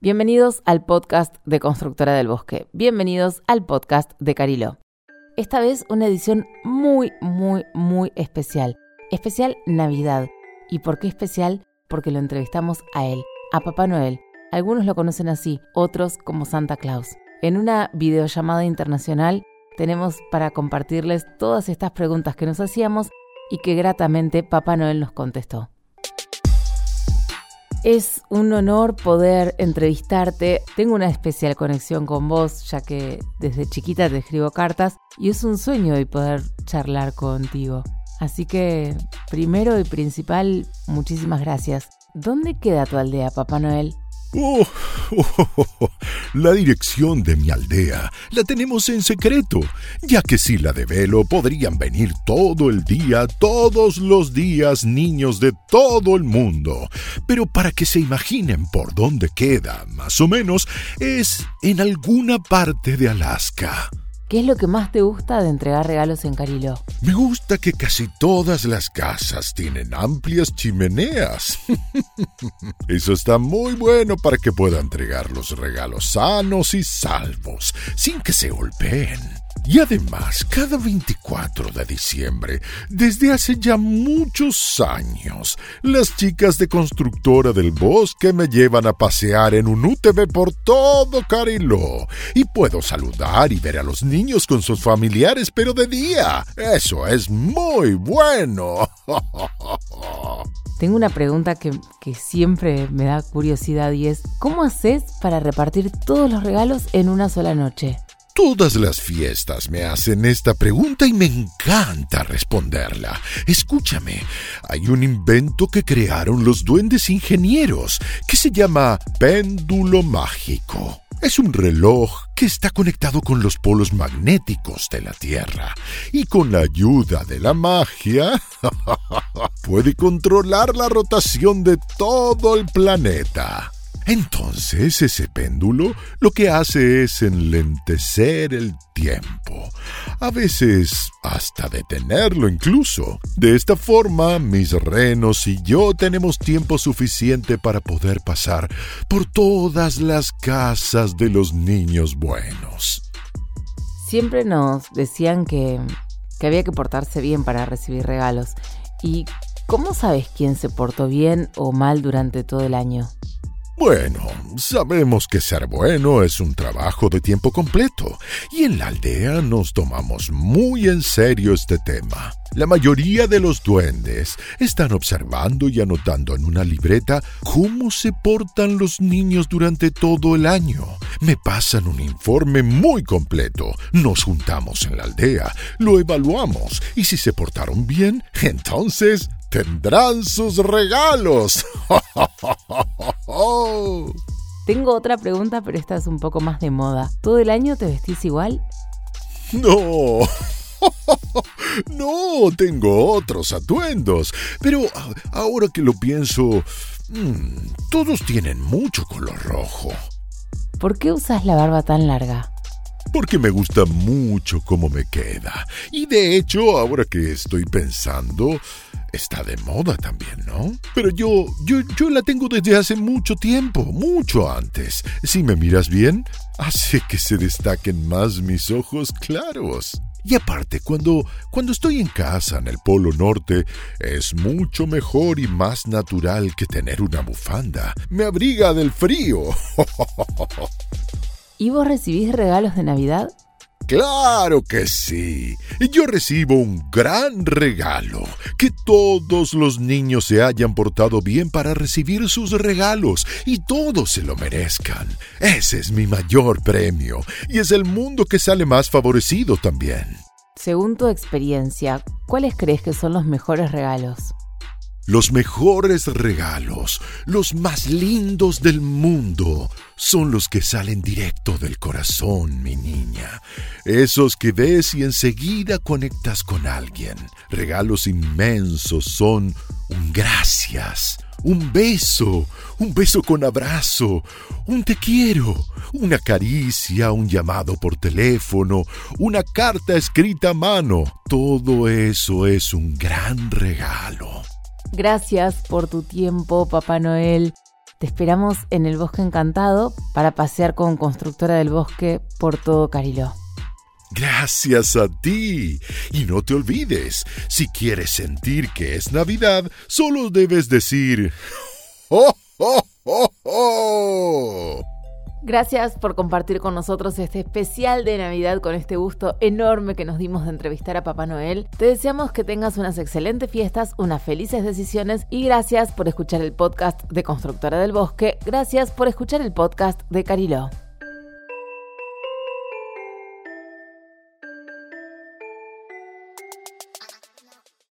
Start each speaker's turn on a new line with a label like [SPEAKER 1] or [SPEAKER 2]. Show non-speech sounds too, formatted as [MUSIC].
[SPEAKER 1] Bienvenidos al podcast de Constructora del Bosque. Bienvenidos al podcast de Cariló. Esta vez una edición muy, muy, muy especial. Especial Navidad. ¿Y por qué especial? Porque lo entrevistamos a él, a Papá Noel. Algunos lo conocen así, otros como Santa Claus. En una videollamada internacional tenemos para compartirles todas estas preguntas que nos hacíamos y que gratamente Papá Noel nos contestó. Es un honor poder entrevistarte. Tengo una especial conexión con vos, ya que desde chiquita te escribo cartas y es un sueño hoy poder charlar contigo. Así que, primero y principal, muchísimas gracias. ¿Dónde queda tu aldea, Papá Noel?
[SPEAKER 2] Oh, la dirección de mi aldea la tenemos en secreto, ya que si la develo podrían venir todo el día, todos los días, niños de todo el mundo. Pero para que se imaginen por dónde queda, más o menos, es en alguna parte de Alaska.
[SPEAKER 1] ¿Qué es lo que más te gusta de entregar regalos en Cariló?
[SPEAKER 2] Me gusta que casi todas las casas tienen amplias chimeneas. [LAUGHS] Eso está muy bueno para que pueda entregar los regalos sanos y salvos, sin que se golpeen. Y además, cada 24 de diciembre, desde hace ya muchos años, las chicas de constructora del bosque me llevan a pasear en un UTV por todo Cariló. Y puedo saludar y ver a los niños con sus familiares, pero de día. Eso es muy bueno. [LAUGHS]
[SPEAKER 1] Tengo una pregunta que, que, siempre me da curiosidad y es, ¿cómo haces para repartir todos los regalos en una sola noche?
[SPEAKER 2] Todas las fiestas me hacen esta pregunta y me encanta responderla. Escúchame, hay un invento que crearon los duendes ingenieros que se llama péndulo mágico. Es un reloj que está conectado con los polos magnéticos de la Tierra y con la ayuda de la magia [LAUGHS] puede controlar la rotación de todo el planeta. Entonces ese péndulo lo que hace es enlentecer el tiempo, a veces hasta detenerlo incluso. De esta forma, mis renos y yo tenemos tiempo suficiente para poder pasar por todas las casas de los niños buenos.
[SPEAKER 1] Siempre nos decían que, que había que portarse bien para recibir regalos. ¿Y cómo sabes quién se portó bien o mal durante todo el año?
[SPEAKER 2] Bueno, sabemos que ser bueno es un trabajo de tiempo completo y en la aldea nos tomamos muy en serio este tema. La mayoría de los duendes están observando y anotando en una libreta cómo se portan los niños durante todo el año. Me pasan un informe muy completo. Nos juntamos en la aldea, lo evaluamos y si se portaron bien, entonces tendrán sus regalos. [LAUGHS]
[SPEAKER 1] Tengo otra pregunta, pero esta es un poco más de moda. ¿Todo el año te vestís igual?
[SPEAKER 2] No. [LAUGHS] No, tengo otros atuendos. Pero ahora que lo pienso, mm, todos tienen mucho color rojo.
[SPEAKER 1] ¿Por qué usas la barba tan larga?
[SPEAKER 2] Porque me gusta mucho cómo me queda. Y de hecho, ahora que estoy pensando, está de moda también, ¿no? Pero yo, yo, yo la tengo desde hace mucho tiempo, mucho antes. Si me miras bien, hace que se destaquen más mis ojos claros. Y aparte, cuando, cuando estoy en casa en el Polo Norte, es mucho mejor y más natural que tener una bufanda. Me abriga del frío. [LAUGHS]
[SPEAKER 1] ¿Y vos recibís regalos de Navidad?
[SPEAKER 2] Claro que sí. Yo recibo un gran regalo. Que todos los niños se hayan portado bien para recibir sus regalos y todos se lo merezcan. Ese es mi mayor premio y es el mundo que sale más favorecido también.
[SPEAKER 1] Según tu experiencia, ¿cuáles crees que son los mejores regalos?
[SPEAKER 2] Los mejores regalos, los más lindos del mundo, son los que salen directo del corazón, mi niña. Esos que ves y enseguida conectas con alguien. Regalos inmensos son un gracias, un beso, un beso con abrazo, un te quiero, una caricia, un llamado por teléfono, una carta escrita a mano. Todo eso es un gran regalo.
[SPEAKER 1] Gracias por tu tiempo, Papá Noel. Te esperamos en el Bosque Encantado para pasear con Constructora del Bosque por todo Cariló.
[SPEAKER 2] Gracias a ti. Y no te olvides, si quieres sentir que es Navidad, solo debes decir... ¡Oh, oh, oh, oh!
[SPEAKER 1] Gracias por compartir con nosotros este especial de Navidad con este gusto enorme que nos dimos de entrevistar a Papá Noel. Te deseamos que tengas unas excelentes fiestas, unas felices decisiones y gracias por escuchar el podcast de Constructora del Bosque. Gracias por escuchar el podcast de Cariló.